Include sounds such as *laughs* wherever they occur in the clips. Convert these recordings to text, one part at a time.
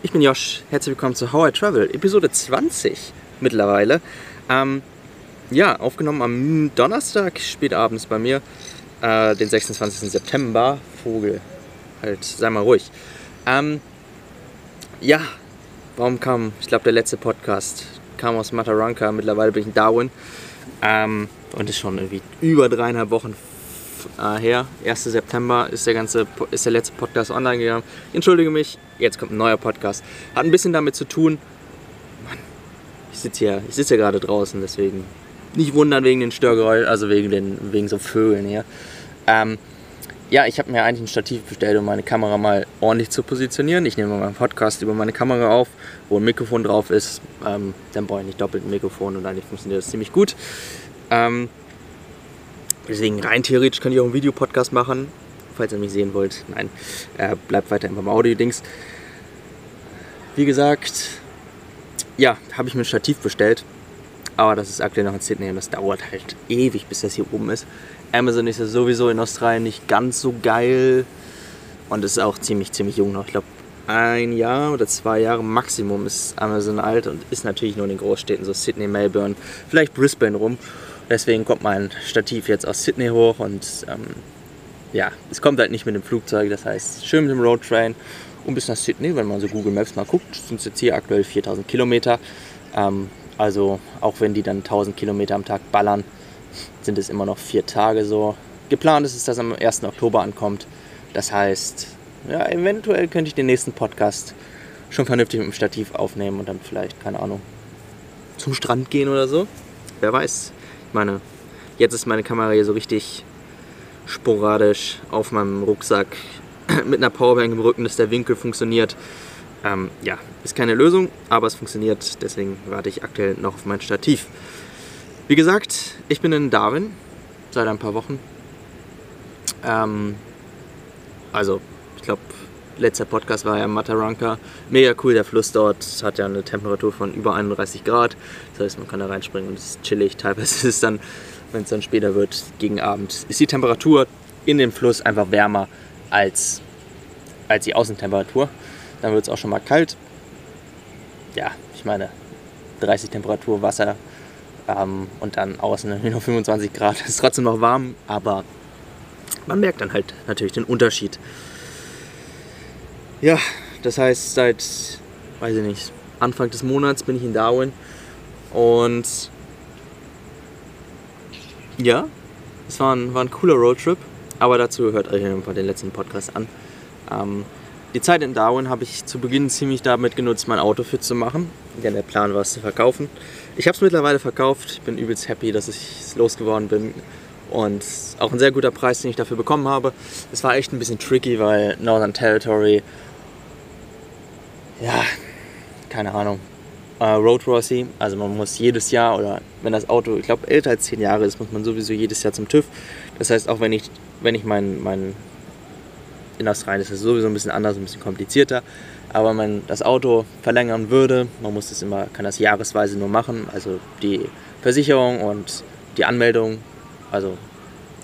Ich bin Josh, herzlich willkommen zu How I Travel, Episode 20 mittlerweile. Ähm, ja, aufgenommen am Donnerstag, spätabends bei mir, äh, den 26. September. Vogel, halt, sei mal ruhig. Ähm, ja, warum kam, ich glaube, der letzte Podcast kam aus Mataranka, mittlerweile bin ich in Darwin. Ähm, und ist schon irgendwie über dreieinhalb Wochen äh, her. 1. September ist der, ganze, ist der letzte Podcast online gegangen. Ich entschuldige mich, jetzt kommt ein neuer Podcast. Hat ein bisschen damit zu tun, Mann, ich sitze hier, ich hier gerade draußen, deswegen nicht wundern wegen den Störgeräuschen, also wegen, den, wegen so Vögeln hier. Ähm, ja, ich habe mir eigentlich ein Stativ bestellt, um meine Kamera mal ordentlich zu positionieren. Ich nehme meinen Podcast über meine Kamera auf, wo ein Mikrofon drauf ist. Ähm, dann brauche ich nicht doppelt ein Mikrofon und eigentlich funktioniert das ziemlich gut. Ähm, deswegen rein theoretisch könnte ich auch einen Videopodcast machen, falls ihr mich sehen wollt. Nein, äh, bleibt weiterhin beim Audio-Dings. Wie gesagt, ja, habe ich mir ein Stativ bestellt. Aber das ist aktuell noch in Sydney und das dauert halt ewig, bis das hier oben ist. Amazon ist ja sowieso in Australien nicht ganz so geil. Und ist auch ziemlich, ziemlich jung noch. Ich glaube, ein Jahr oder zwei Jahre Maximum ist Amazon alt und ist natürlich nur in den Großstädten, so Sydney, Melbourne, vielleicht Brisbane rum. Deswegen kommt mein Stativ jetzt aus Sydney hoch und ähm, ja, es kommt halt nicht mit dem Flugzeug. Das heißt, schön mit dem Roadtrain und bis nach Sydney, wenn man so Google Maps mal guckt, sind es jetzt hier aktuell 4000 Kilometer. Ähm, also auch wenn die dann 1000 Kilometer am Tag ballern, sind es immer noch vier Tage so. Geplant ist es, dass am 1. Oktober ankommt. Das heißt, ja, eventuell könnte ich den nächsten Podcast schon vernünftig mit dem Stativ aufnehmen und dann vielleicht, keine Ahnung, zum Strand gehen oder so. Wer weiß. Meine, jetzt ist meine Kamera hier so richtig sporadisch auf meinem Rucksack *clears throat* mit einer Powerbank im Rücken, dass der Winkel funktioniert. Ähm, ja, ist keine Lösung, aber es funktioniert. Deswegen warte ich aktuell noch auf mein Stativ. Wie gesagt, ich bin in Darwin seit ein paar Wochen. Ähm, also, ich glaube, letzter Podcast war ja Mataranka. Mega cool, der Fluss dort hat ja eine Temperatur von über 31 Grad. Das heißt, man kann da reinspringen und es ist chillig. *laughs* Teilweise ist es dann, wenn es dann später wird, gegen Abend, ist die Temperatur in dem Fluss einfach wärmer als, als die Außentemperatur. Dann wird es auch schon mal kalt. Ja, ich meine, 30 Temperatur Wasser ähm, und dann außen *laughs* nur 25 Grad. ist trotzdem noch warm, aber man merkt dann halt natürlich den Unterschied. Ja, das heißt, seit, weiß ich nicht, Anfang des Monats bin ich in Darwin und ja, es war ein, war ein cooler Roadtrip, aber dazu hört euch einfach den letzten Podcast an. Ähm, die Zeit in Darwin habe ich zu Beginn ziemlich damit genutzt, mein Auto fit zu machen. Denn der Plan war es zu verkaufen. Ich habe es mittlerweile verkauft. Ich bin übelst happy, dass ich losgeworden bin. Und auch ein sehr guter Preis, den ich dafür bekommen habe. Es war echt ein bisschen tricky, weil Northern Territory, ja, keine Ahnung, äh, Road Rossi, also man muss jedes Jahr oder wenn das Auto, ich glaube, älter als 10 Jahre ist, muss man sowieso jedes Jahr zum TÜV. Das heißt, auch wenn ich, wenn ich mein, mein in Australien ist es sowieso ein bisschen anders, ein bisschen komplizierter. Aber wenn man das Auto verlängern würde, man muss das immer, kann das jahresweise nur machen. Also die Versicherung und die Anmeldung, also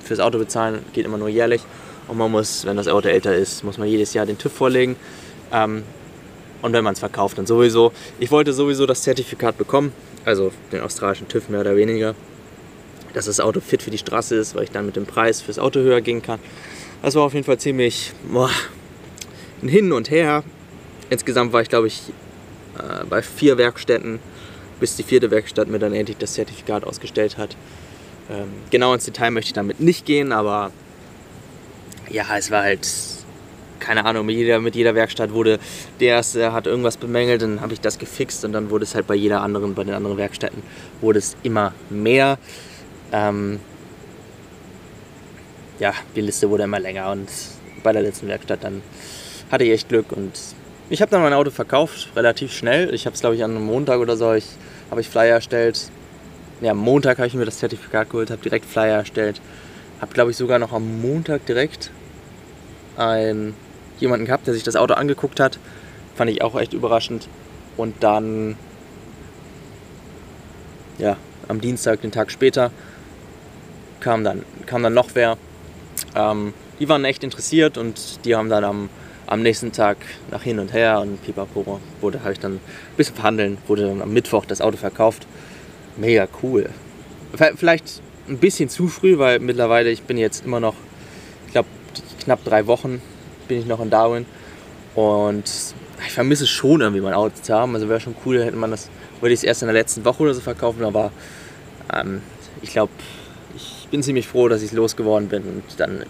fürs Auto bezahlen, geht immer nur jährlich. Und man muss, wenn das Auto älter ist, muss man jedes Jahr den TÜV vorlegen. Ähm, und wenn man es verkauft, dann sowieso. Ich wollte sowieso das Zertifikat bekommen, also den australischen TÜV mehr oder weniger, dass das Auto fit für die Straße ist, weil ich dann mit dem Preis fürs Auto höher gehen kann. Das war auf jeden Fall ziemlich boah, ein Hin und Her. Insgesamt war ich, glaube ich, äh, bei vier Werkstätten, bis die vierte Werkstatt mir dann endlich das Zertifikat ausgestellt hat. Ähm, genau ins Detail möchte ich damit nicht gehen, aber ja, es war halt, keine Ahnung, mit jeder, mit jeder Werkstatt wurde, der erste hat irgendwas bemängelt, dann habe ich das gefixt und dann wurde es halt bei jeder anderen, bei den anderen Werkstätten, wurde es immer mehr. Ähm, ja, die Liste wurde immer länger und bei der letzten Werkstatt dann hatte ich echt Glück und ich habe dann mein Auto verkauft, relativ schnell. Ich habe es, glaube ich, an einem Montag oder so, ich, habe ich Flyer erstellt. Ja, am Montag habe ich mir das Zertifikat geholt, habe direkt Flyer erstellt. Habe, glaube ich, sogar noch am Montag direkt einen, jemanden gehabt, der sich das Auto angeguckt hat. Fand ich auch echt überraschend. Und dann, ja, am Dienstag, den Tag später, kam dann, kam dann noch wer ähm, die waren echt interessiert und die haben dann am am nächsten Tag nach hin und her und pipapo wurde, habe ich dann ein bisschen verhandeln, wurde dann am Mittwoch das Auto verkauft. Mega cool. Vielleicht ein bisschen zu früh, weil mittlerweile ich bin jetzt immer noch, ich glaube, knapp drei Wochen bin ich noch in Darwin und ich vermisse schon irgendwie mein Auto zu haben. Also wäre schon cool, hätte man das, würde ich es erst in der letzten Woche oder so verkaufen, aber ähm, ich glaube, ich bin ziemlich froh, dass ich losgeworden bin und dann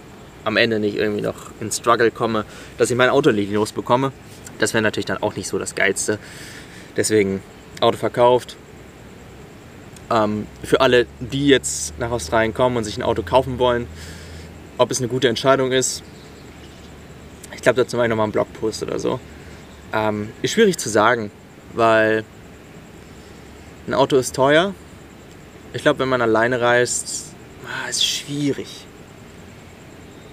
am Ende nicht irgendwie noch in Struggle komme, dass ich mein Auto nicht losbekomme. Das wäre natürlich dann auch nicht so das Geilste. Deswegen Auto verkauft. Ähm, für alle, die jetzt nach Australien kommen und sich ein Auto kaufen wollen, ob es eine gute Entscheidung ist, glaube, dazu mache ich nochmal einen Blogpost oder so. Ähm, ist schwierig zu sagen, weil ein Auto ist teuer. Ich glaube, wenn man alleine reist, ah, ist schwierig.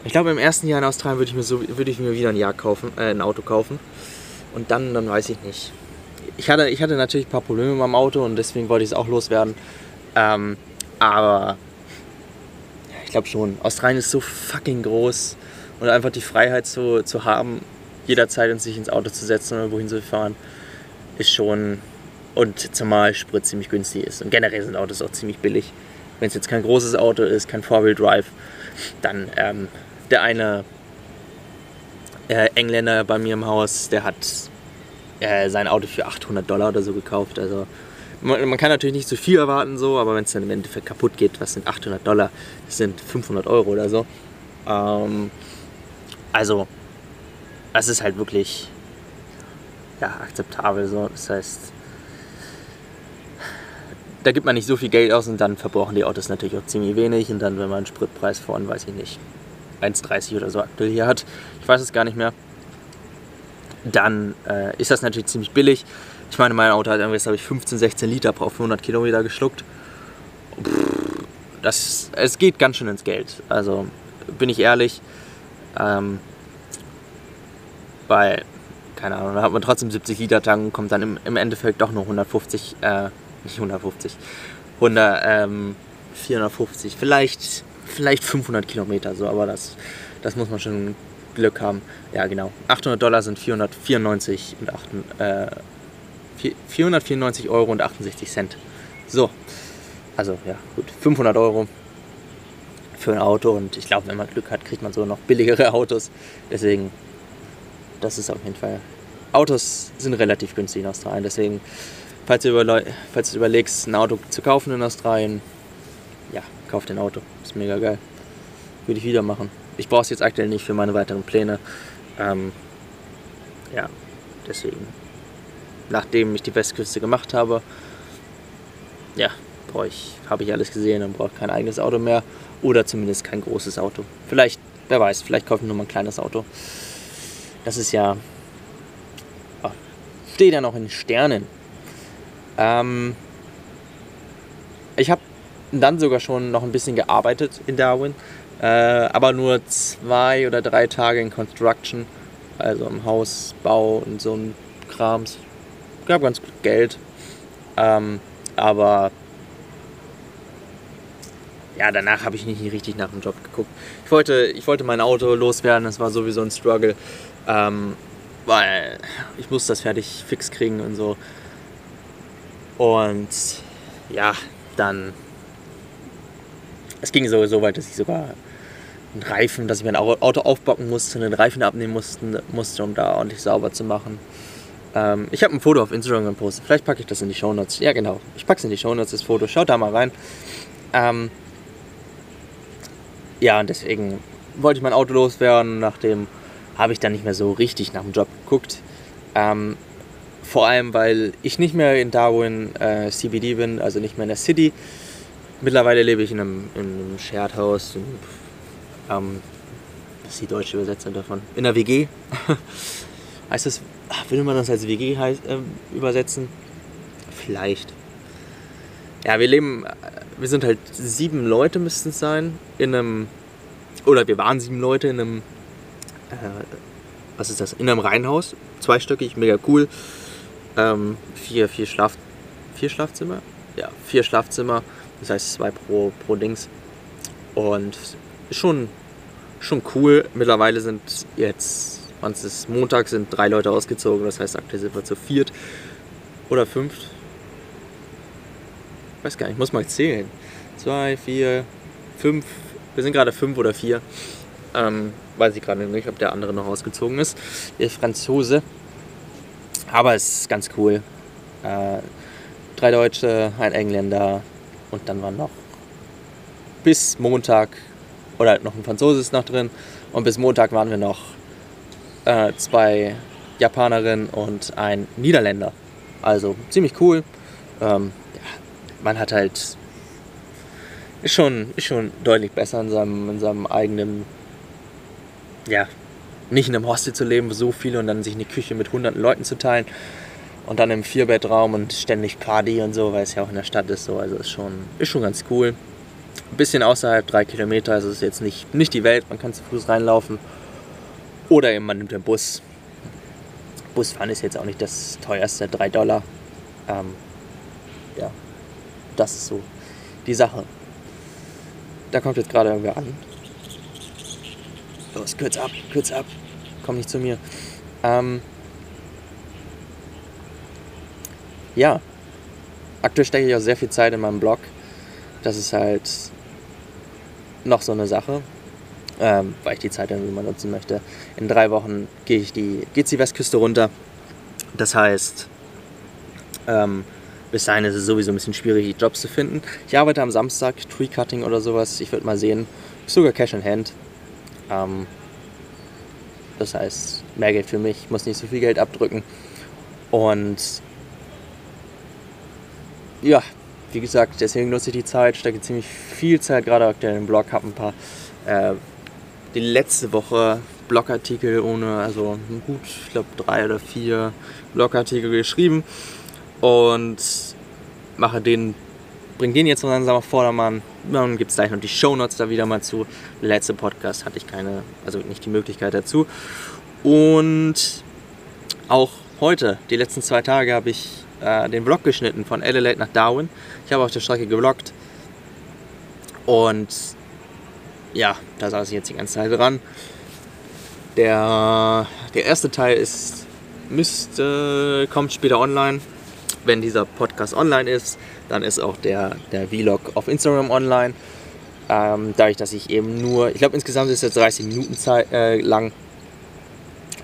Ich glaube, im ersten Jahr in Australien würde ich mir, so, würde ich mir wieder ein, Jahr kaufen, äh, ein Auto kaufen. Und dann, dann weiß ich nicht. Ich hatte, ich hatte natürlich ein paar Probleme mit meinem Auto und deswegen wollte ich es auch loswerden. Ähm, aber ich glaube schon, Australien ist so fucking groß und einfach die Freiheit zu, zu haben, jederzeit sich ins Auto zu setzen oder wohin zu fahren, ist schon. Und zumal Sprit ziemlich günstig ist. Und generell sind Autos auch ziemlich billig. Wenn es jetzt kein großes Auto ist, kein Four-Wheel-Drive, dann ähm, der eine äh, Engländer bei mir im Haus, der hat äh, sein Auto für 800 Dollar oder so gekauft. Also man, man kann natürlich nicht zu viel erwarten, so, aber wenn es dann im Endeffekt kaputt geht, was sind 800 Dollar? Das sind 500 Euro oder so. Ähm, also es ist halt wirklich ja, akzeptabel. So. Das heißt, da gibt man nicht so viel Geld aus und dann verbrauchen die Autos natürlich auch ziemlich wenig. Und dann, wenn man einen Spritpreis von, weiß ich nicht, 1,30 oder so aktuell hier hat, ich weiß es gar nicht mehr, dann äh, ist das natürlich ziemlich billig. Ich meine, mein Auto hat irgendwie, habe ich 15, 16 Liter auf 100 Kilometer geschluckt. Das, es geht ganz schön ins Geld. Also bin ich ehrlich. Ähm, weil, keine Ahnung, da hat man trotzdem 70 Liter Tank und kommt dann im, im Endeffekt doch nur 150, äh, nicht 150, 100, ähm, 450, vielleicht, vielleicht 500 Kilometer so, aber das, das muss man schon Glück haben. Ja, genau. 800 Dollar sind 494 und 8, äh, 494 Euro und 68 Cent. So, also ja, gut, 500 Euro für ein Auto und ich glaube, wenn man Glück hat, kriegt man so noch billigere Autos. Deswegen das ist auf jeden Fall. Autos sind relativ günstig in Australien, deswegen, falls du, falls du überlegst, ein Auto zu kaufen in Australien, ja, kauf ein Auto. Ist mega geil. Würde ich wieder machen. Ich brauche es jetzt aktuell nicht für meine weiteren Pläne. Ähm, ja, deswegen. Nachdem ich die Westküste gemacht habe, ja, brauche ich, habe ich alles gesehen und brauche kein eigenes Auto mehr. Oder zumindest kein großes Auto. Vielleicht, wer weiß, vielleicht kaufe ich nur mal ein kleines Auto. Das ist ja. Oh, steht ja noch in Sternen. Ähm, ich habe dann sogar schon noch ein bisschen gearbeitet in Darwin, äh, aber nur zwei oder drei Tage in Construction, also im Hausbau und so ein Krams. Gab ganz gut Geld, ähm, aber ja, danach habe ich nicht richtig nach dem Job geguckt. Ich wollte, ich wollte mein Auto loswerden, das war sowieso ein Struggle. Ähm, weil ich muss das fertig fix kriegen und so. Und ja, dann. Es ging so, so weit, dass ich sogar einen Reifen, dass ich mein Auto aufbocken musste, einen Reifen abnehmen musste, musste um da ordentlich sauber zu machen. Ähm, ich habe ein Foto auf Instagram gepostet. Vielleicht packe ich das in die Show Notes. Ja, genau. Ich packe es in die Show Notes, das Foto. Schaut da mal rein. Ähm, ja, und deswegen wollte ich mein Auto loswerden, nachdem habe ich dann nicht mehr so richtig nach dem Job geguckt. Ähm, vor allem, weil ich nicht mehr in Darwin äh, CBD bin, also nicht mehr in der City. Mittlerweile lebe ich in einem, in einem Shared House. In, ähm, was ist die deutsche Übersetzung davon? In einer WG. *laughs* heißt das, würde man das als WG heiß, äh, übersetzen? Vielleicht. Ja, wir leben, wir sind halt sieben Leute müssten es sein, in einem, oder wir waren sieben Leute in einem äh, was ist das? In einem Reihenhaus, zweistöckig, mega cool. Ähm, vier, vier, Schlaf, vier Schlafzimmer? Ja, vier Schlafzimmer, das heißt zwei pro, pro Dings. Und schon, schon cool. Mittlerweile sind jetzt es ist Montag, sind drei Leute ausgezogen, das heißt, aktuell sind wir zu viert oder fünft. Weiß gar nicht, ich muss mal zählen. Zwei, vier, fünf. Wir sind gerade fünf oder vier. Ähm, weiß ich gerade nicht, ob der andere noch ausgezogen ist. Der Franzose. Aber es ist ganz cool. Äh, drei Deutsche, ein Engländer und dann waren noch bis Montag oder noch ein Franzose ist noch drin und bis Montag waren wir noch äh, zwei Japanerinnen und ein Niederländer. Also ziemlich cool. Ähm, ja, man hat halt ist schon, ist schon deutlich besser in seinem, in seinem eigenen, ja, nicht in einem Hostel zu leben, so viele und dann sich eine Küche mit hunderten Leuten zu teilen und dann im Vierbettraum und ständig Party und so, weil es ja auch in der Stadt ist so. Also ist schon, ist schon ganz cool. Ein bisschen außerhalb, drei Kilometer, also ist jetzt nicht, nicht die Welt, man kann zu Fuß reinlaufen. Oder eben man nimmt den Bus. Busfahren ist jetzt auch nicht das teuerste, 3 Dollar. Ähm, ja, das ist so die Sache. Da kommt jetzt gerade irgendwer an. Los, kürz ab, kürz ab. Komm nicht zu mir. Ähm, ja, aktuell stecke ich auch sehr viel Zeit in meinem Blog. Das ist halt noch so eine Sache ähm, weil ich die Zeit irgendwie mal nutzen möchte. In drei Wochen gehe ich die, geht's die Westküste runter. Das heißt, ähm, bis dahin ist es sowieso ein bisschen schwierig, Jobs zu finden. Ich arbeite am Samstag, Tree Cutting oder sowas. Ich würde mal sehen. Sogar Cash in Hand. Ähm, das heißt, mehr Geld für mich, ich muss nicht so viel Geld abdrücken. Und ja, wie gesagt, deswegen nutze ich die Zeit, stecke ziemlich viel Zeit gerade aktuell im Blog, habe ein paar äh, die letzte Woche Blogartikel ohne, also gut, ich glaube drei oder vier Blogartikel geschrieben und mache den, bringe den jetzt langsam auf Vordermann. Dann gibt es gleich noch die Shownotes da wieder mal zu. Letzte Podcast hatte ich keine, also nicht die Möglichkeit dazu. Und auch heute, die letzten zwei Tage, habe ich äh, den Vlog geschnitten von Adelaide nach Darwin. Ich habe auf der Strecke geblockt und ja, da saß ich jetzt die ganze Zeit dran. Der, der erste Teil ist, müsste, kommt später online. Wenn dieser Podcast online ist, dann ist auch der, der Vlog auf Instagram online. Ähm, dadurch, dass ich eben nur, ich glaube insgesamt ist es 30 Minuten Zeit, äh, lang.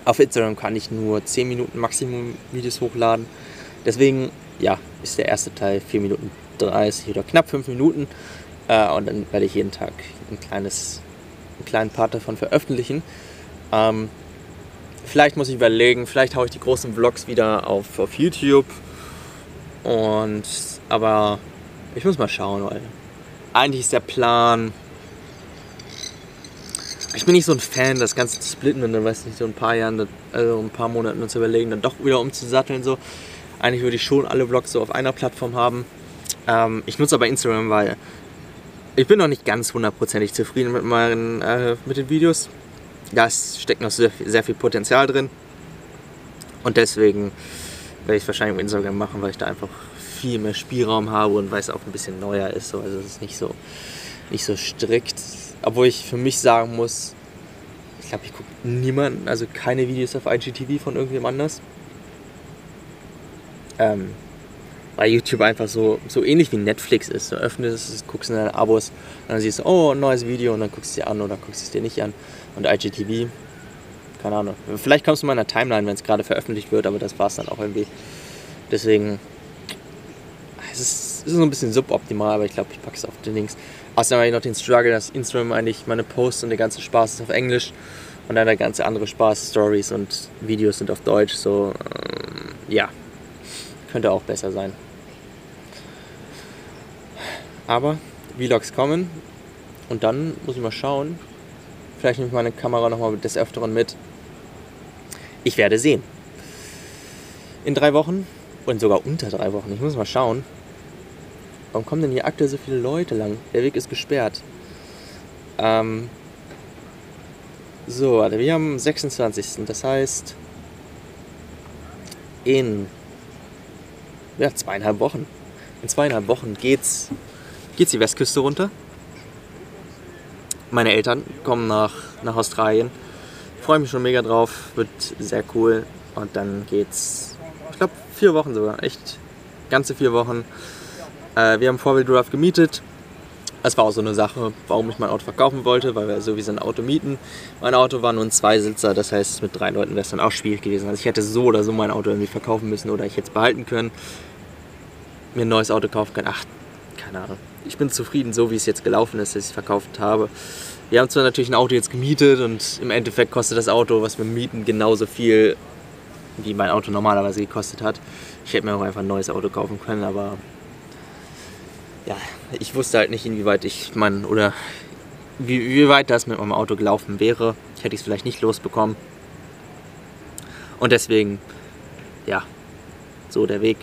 Auf Instagram kann ich nur 10 Minuten Maximum Videos hochladen. Deswegen, ja, ist der erste Teil 4 Minuten 30 oder knapp 5 Minuten. Äh, und dann werde ich jeden Tag ein kleines, einen kleinen Part davon veröffentlichen. Ähm, vielleicht muss ich überlegen, vielleicht haue ich die großen Vlogs wieder auf, auf YouTube. Und aber ich muss mal schauen, weil eigentlich ist der Plan. Ich bin nicht so ein Fan, das Ganze zu splitten und dann weiß nicht, so ein paar Jahren, also ein paar Monaten zu überlegen, dann doch wieder umzusatteln. So. Eigentlich würde ich schon alle Vlogs so auf einer Plattform haben. Ähm, ich nutze aber Instagram, weil ich bin noch nicht ganz hundertprozentig zufrieden mit, meinen, äh, mit den Videos. Da steckt noch sehr, sehr viel Potenzial drin. Und deswegen werde ich wahrscheinlich auf Instagram machen, weil ich da einfach viel mehr Spielraum habe und weil es auch ein bisschen neuer ist. Also es ist nicht so, nicht so strikt. Obwohl ich für mich sagen muss, ich glaube, ich gucke niemanden, also keine Videos auf IGTV von irgendjemand anders. Ähm, weil YouTube einfach so, so ähnlich wie Netflix ist. Du öffnest es, guckst in deine Abos und dann siehst du, oh, ein neues Video und dann guckst du es dir an oder guckst es dir nicht an. Und IGTV, keine Ahnung. Vielleicht kommst du mal in der Timeline, wenn es gerade veröffentlicht wird, aber das war es dann auch irgendwie. Deswegen, es ist, es ist so ein bisschen suboptimal, aber ich glaube, ich packe es auf den Links. Außerdem habe ich noch den Struggle, dass Instagram eigentlich meine Posts und der ganze Spaß ist auf Englisch und dann der ganze andere Spaß, Stories und Videos sind auf Deutsch. So, ähm, ja, könnte auch besser sein. Aber Vlogs kommen und dann muss ich mal schauen. Vielleicht nehme ich meine Kamera nochmal des Öfteren mit. Ich werde sehen. In drei Wochen und sogar unter drei Wochen. Ich muss mal schauen. Warum kommen denn hier aktuell so viele Leute lang? Der Weg ist gesperrt. Ähm so, warte, wir haben 26. Das heißt, in ja, zweieinhalb Wochen. In zweieinhalb Wochen geht's geht's die Westküste runter. Meine Eltern kommen nach, nach Australien freue mich schon mega drauf, wird sehr cool. Und dann geht's, ich glaube, vier Wochen sogar, echt ganze vier Wochen. Äh, wir haben Four-Wheel gemietet. Das war auch so eine Sache, warum ich mein Auto verkaufen wollte, weil wir sowieso ein Auto mieten. Mein Auto war nur ein Zweisitzer, das heißt, mit drei Leuten wäre es dann auch schwierig gewesen. Also ich hätte so oder so mein Auto irgendwie verkaufen müssen oder ich hätte es behalten können, mir ein neues Auto kaufen können. Ach, keine Ahnung. Ich bin zufrieden, so wie es jetzt gelaufen ist, dass ich es verkauft habe. Wir haben zwar natürlich ein Auto jetzt gemietet und im Endeffekt kostet das Auto, was wir mieten, genauso viel, wie mein Auto normalerweise gekostet hat. Ich hätte mir auch einfach ein neues Auto kaufen können, aber ja, ich wusste halt nicht, inwieweit ich mein, oder wie, wie weit das mit meinem Auto gelaufen wäre. Ich hätte es vielleicht nicht losbekommen. Und deswegen, ja, so der Weg.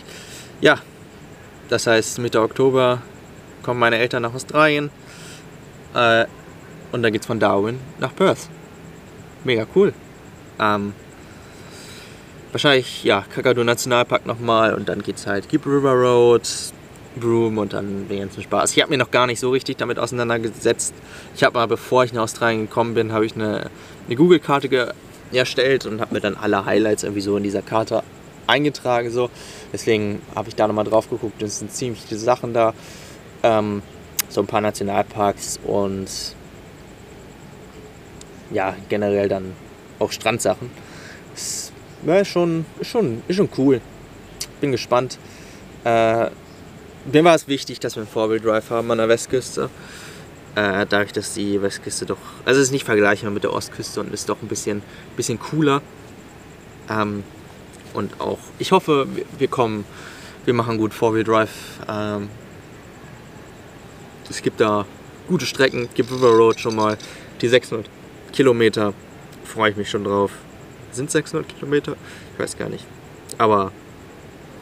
Ja, das heißt, Mitte Oktober kommen meine Eltern nach Australien. Äh, und dann geht's von Darwin nach Perth. Mega cool. Ähm, wahrscheinlich, ja, Kakadu Nationalpark nochmal und dann geht's halt Keep River Road, Broom und dann den ganzen Spaß. Ich habe mir noch gar nicht so richtig damit auseinandergesetzt. Ich habe mal, bevor ich nach Australien gekommen bin, habe ich eine, eine Google-Karte erstellt und habe mir dann alle Highlights irgendwie so in dieser Karte eingetragen. So. Deswegen habe ich da nochmal drauf geguckt. Es sind ziemlich viele Sachen da. Ähm, so ein paar Nationalparks und ja, generell dann auch Strandsachen. Das ja, schon, ist, schon, ist schon cool. Bin gespannt. Äh, mir war es wichtig, dass wir einen Four-Wheel Drive haben an der Westküste. Äh, dadurch, dass die Westküste doch, also es ist nicht vergleichbar mit der Ostküste und ist doch ein bisschen, bisschen cooler. Ähm, und auch, ich hoffe, wir kommen, wir machen gut Four-Wheel Drive. Ähm, es gibt da gute Strecken, gibt River Road schon mal, die 600 Kilometer. Freue ich mich schon drauf. Sind 600 Kilometer? Ich weiß gar nicht. Aber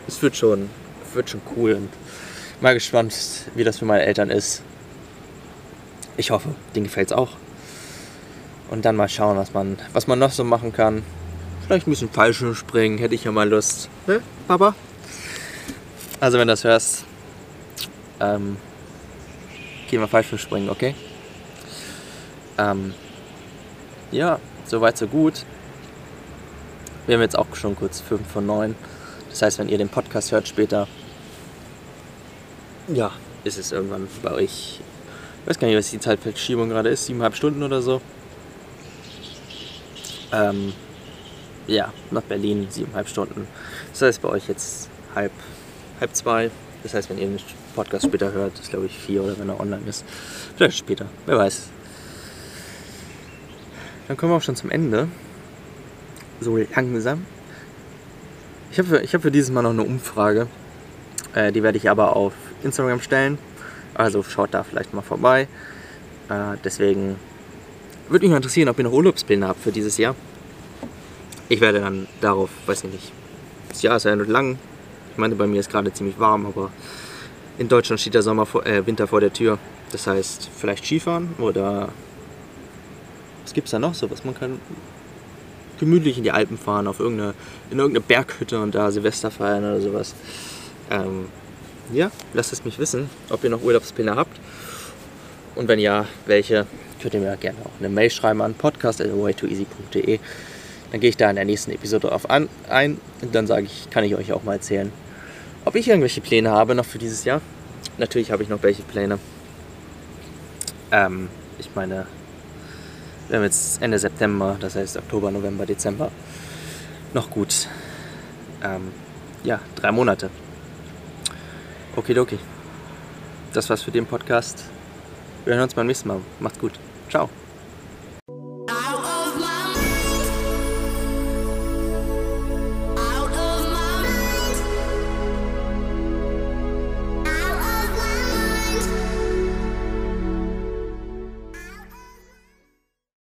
es wird schon, wird schon cool und mal gespannt, wie das für meine Eltern ist. Ich hoffe, denen gefällt es auch. Und dann mal schauen, was man, was man noch so machen kann. Vielleicht ein bisschen Fallschirm springen, hätte ich ja mal Lust. Ne, Papa? Also wenn du das hörst, ähm, gehen wir Fallschirm springen, okay? Ähm, ja, soweit so gut. Wir haben jetzt auch schon kurz 5 von 9. Das heißt, wenn ihr den Podcast hört später, ja, ist es irgendwann bei euch. Ich weiß gar nicht, was die Zeitverschiebung gerade ist, siebeneinhalb Stunden oder so. Ähm, ja, nach Berlin siebeneinhalb Stunden. Das heißt bei euch jetzt halb, halb zwei. Das heißt, wenn ihr den Podcast später hört, ist glaube ich vier oder wenn er online ist. Vielleicht später, wer weiß. Dann kommen wir auch schon zum Ende. So langsam. Ich habe für, hab für dieses Mal noch eine Umfrage. Äh, die werde ich aber auf Instagram stellen. Also schaut da vielleicht mal vorbei. Äh, deswegen würde mich mal interessieren, ob ihr noch Urlaubspläne habt für dieses Jahr. Ich werde dann darauf, weiß ich nicht. Das Jahr ist ja noch lang. Ich meine, bei mir ist gerade ziemlich warm, aber in Deutschland steht der Sommer vor, äh, Winter vor der Tür. Das heißt, vielleicht Skifahren oder was es da noch so? Was man kann gemütlich in die Alpen fahren, auf irgendeine, in irgendeine Berghütte und da Silvester feiern oder sowas. Ähm, ja, lasst es mich wissen, ob ihr noch Urlaubspläne habt. Und wenn ja, welche, könnt ihr mir gerne auch eine Mail schreiben an podcast.way2easy.de. Dann gehe ich da in der nächsten Episode darauf an, ein und dann sage ich, kann ich euch auch mal erzählen, ob ich irgendwelche Pläne habe noch für dieses Jahr. Natürlich habe ich noch welche Pläne. Ähm, ich meine, wir haben jetzt Ende September, das heißt Oktober, November, Dezember. Noch gut. Ähm, ja, drei Monate. Okidoki. Das war's für den Podcast. Wir hören uns beim nächsten Mal. Macht's gut. Ciao.